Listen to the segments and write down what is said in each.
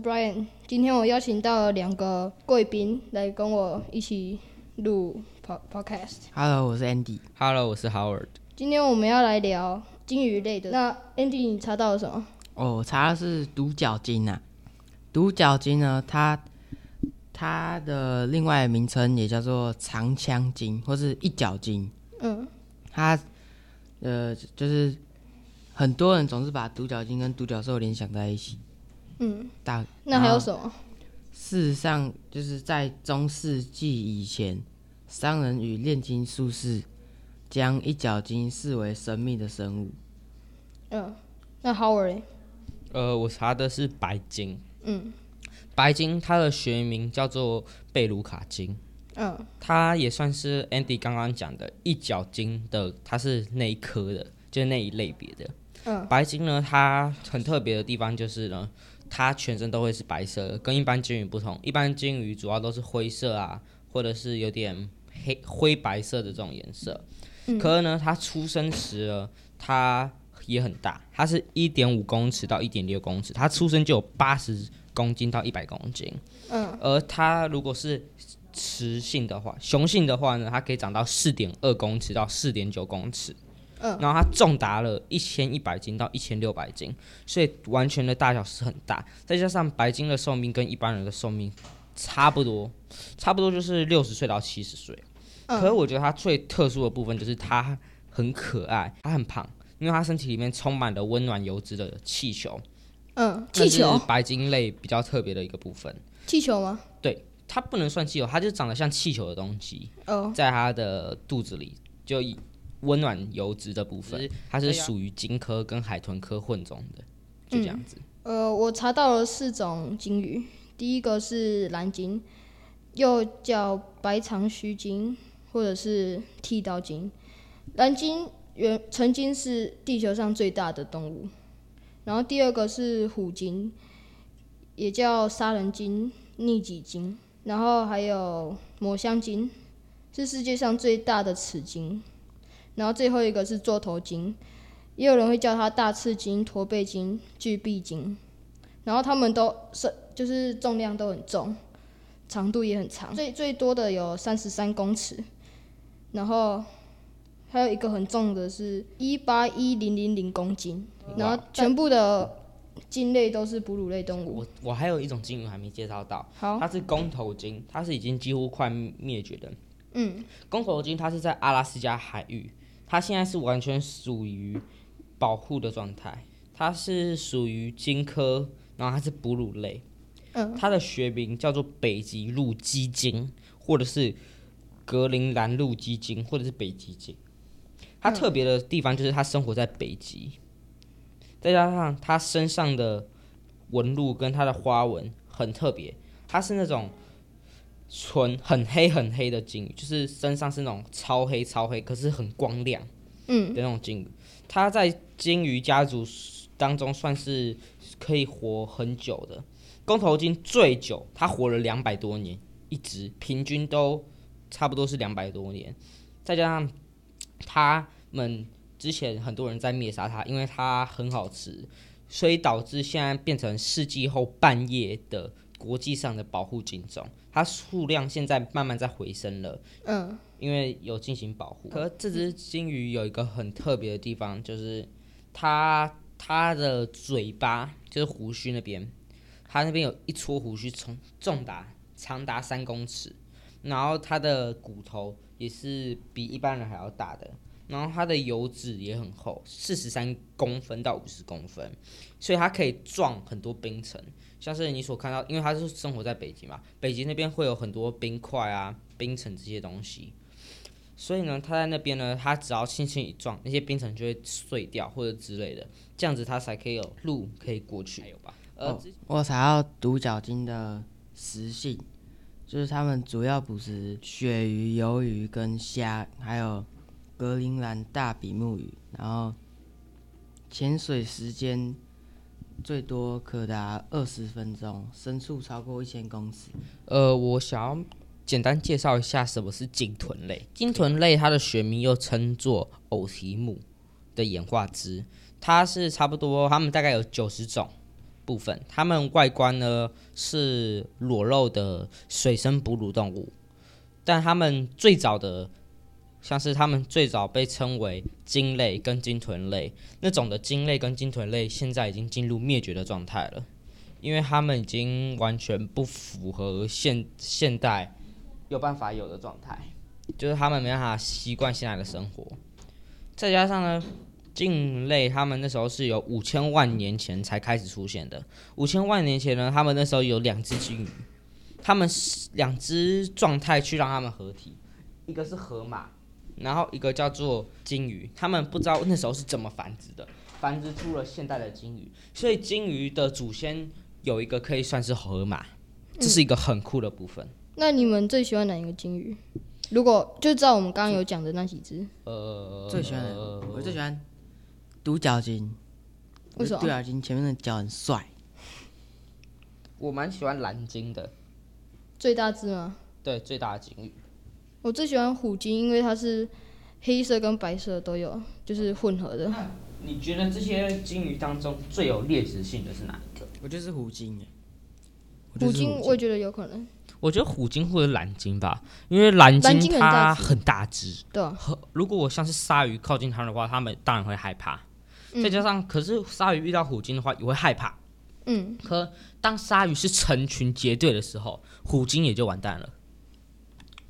是 Brian。今天我邀请到了两个贵宾来跟我一起录 pod podcast。Hello，我是 Andy。Hello，我是 Howard。今天我们要来聊鲸鱼类的。那 Andy，你查到了什么？哦，我查的是独角鲸啊。独角鲸呢，它它的另外名称也叫做长枪鲸或是一角鲸。嗯，它呃，就是很多人总是把独角鲸跟独角兽联想在一起。嗯，大那还有什么？事实上，就是在中世纪以前，商人与炼金术士将一角金视为神秘的生物。嗯，那 Howard 嘞？呃，我查的是白金。嗯白金它的学名叫做贝卢卡金，嗯它也算是 Andy 刚刚讲的一角金的，它是那一科的，就是那一类别的。嗯白金呢，它很特别的地方就是呢，它全身都会是白色的，跟一般鲸鱼不同。一般鲸鱼主要都是灰色啊，或者是有点黑灰白色的这种颜色。嗯可是呢，它出生时呢，它也很大，它是一点五公尺到一点六公尺，它出生就有八十公斤到一百公斤。嗯而它如果是雌性的话，雄性的话呢，它可以长到四点二公尺到四点九公尺。嗯然后它重达了一千一百斤到一千六百斤，所以完全的大小是很大。再加上白鲸的寿命跟一般人的寿命差不多，差不多就是六十岁到七十岁。可是嗯我觉得它最特殊的部分就是它很可爱，它很胖，因为它身体里面充满了温暖油脂的气球。嗯，气球是，白鲸类比较特别的一个部分。气球吗？对它不能算气球，它就长得像气球的东西，哦，在它的肚子里就以温暖油脂的部分，它是属于鲸科跟海豚科混种的，就这样子。呃，我查到了四种鲸鱼，第一个是蓝鲸，又叫白长须鲸或者是剃刀鲸。蓝鲸原曾经是地球上最大的动物，然后第二个是虎鲸，也叫杀人鲸、逆戟鲸，然后还有抹香鲸，是世界上最大的齿鲸，然后最后一个是座头鲸，也有人会叫它大翅鲸、驼背鲸、巨臂鲸，然后它们都是就是重量都很重，长度也很长，最最多的有三十三公尺，然后还有一个很重的是一八一零零零公斤，然后全部的鲸类都是哺乳类动物。我我还有一种鲸鱼还没介绍到，好，它是公头鲸，它是已经几乎快灭绝的。嗯公头鲸它是在阿拉斯加海域，它现在是完全属于保护的状态，它是属于鲸科，然后它是哺乳类。嗯它的学名叫做北极鹿鸡鲸，或者是格陵兰鹿鸡鲸，或者是北极鲸。它特别的地方就是它生活在北极，再加上它身上的纹路跟它的花纹很特别，它是那种纯很黑很黑的鲸鱼，就是身上是那种超黑超黑，可是很光亮嗯的那种鲸鱼。它在鲸鱼家族当中算是可以活很久的。公头鲸最久，它活了两百多年，一直平均都差不多是两百多年。再加上他们之前很多人在灭杀它，因为它很好吃，所以导致现在变成世纪后半夜的国际上的保护鲸种。它数量现在慢慢在回升了。嗯因为有进行保护。可这只金鱼有一个很特别的地方，就是它它的嘴巴就是胡须那边，它那边有一撮胡须从重达长达三公尺，然后它的骨头也是比一般人还要大的。然后它的油脂也很厚，四十三公分到五十公分，所以它可以撞很多冰层。像是你所看到，因为它是生活在北极嘛，北极那边会有很多冰块啊、冰层这些东西，所以呢，它在那边呢，它只要轻轻一撞，那些冰层就会碎掉或者之类的，这样子它才可以有路可以过去。还有吧？呃，哦我有查到独角鲸的食性，就是它们主要捕食鳕鱼、鱿鱼跟虾，还有格陵兰大比目鱼，然后潜水时间最多可达二十分钟，深处超过一千公尺。呃，我想要简单介绍一下什么是鲸豚类。鲸豚类它的学名又称作偶蹄目的演化支，它是差不多，它们大概有九十种部分，它们外观呢是裸露的水生哺乳动物，但它们最早的像是它们最早被称为鲸类跟鲸豚类那种的鲸类跟鲸豚类，现在已经进入灭绝的状态了，因为它们已经完全不符合现现代有办法有的状态，就是它们没办法习惯现在的生活，再加上呢。鲸类，它们那时候是有五千万年前才开始出现的。五千万年前呢，它们那时候有两只鲸鱼，它们两只状态去让它们合体，一个是河马，然后一个叫做鲸鱼。他们不知道那时候是怎么繁殖的，繁殖出了现代的鲸鱼。所以鲸鱼的祖先有一个可以算是河马，这是一个很酷的部分。那你们最喜欢哪一个鲸鱼？如果就照我们刚刚有讲的那几只，呃，最喜欢的我最喜欢独角鲸，为什么独角鲸前面的角很帅，我蛮喜欢蓝鲸的，最大只吗？对，最大的鲸鱼。我最喜欢虎鲸，因为它是黑色跟白色都有，就是混合的。你觉得这些鲸鱼当中最有劣质性的是哪一个？我觉得是虎鲸哎，我就是虎鲸我也觉得有可能，我觉得虎鲸或者蓝鲸吧，因为蓝蓝鲸它很大只，对啊，和如果我像是鲨鱼靠近它的话，它们当然会害怕。嗯再加上，可是鲨鱼遇到虎鲸的话也会害怕。嗯，可当鲨鱼是成群结队的时候，虎鲸也就完蛋了，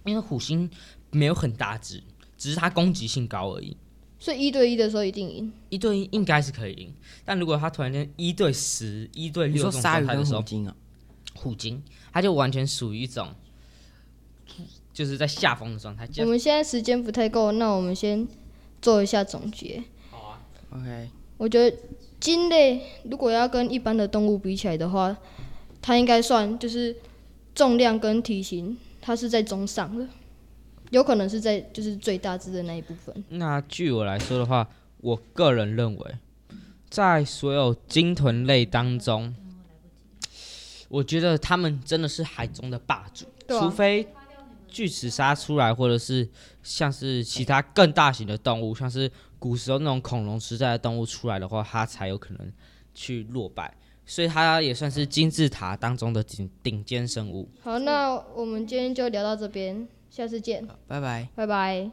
因为虎星没有很大只，只是它攻击性高而已。所以一对一的时候一定赢。一对一应该是可以赢，但如果他突然间一对十、一对六这种鲨鱼跟状态的时候，虎鲸啊，虎鲸它就完全属于一种就是在下风的状态。我们现在时间不太够，那我们先做一下总结。好啊 OK，我觉得鲸类如果要跟一般的动物比起来的话，它应该算就是重量跟体型，它是在中上的，有可能是在就是最大只的那一部分。那据我来说的话，我个人认为，在所有鲸豚类当中，我觉得它们真的是海中的霸主，啊除非巨齿鲨出来，或者是像是其他更大型的动物，像是古时候那种恐龙时代的动物出来的话，它才有可能去落败。所以它也算是金字塔当中的顶顶尖生物。好，那我们今天就聊到这边，下次见，拜拜。拜拜。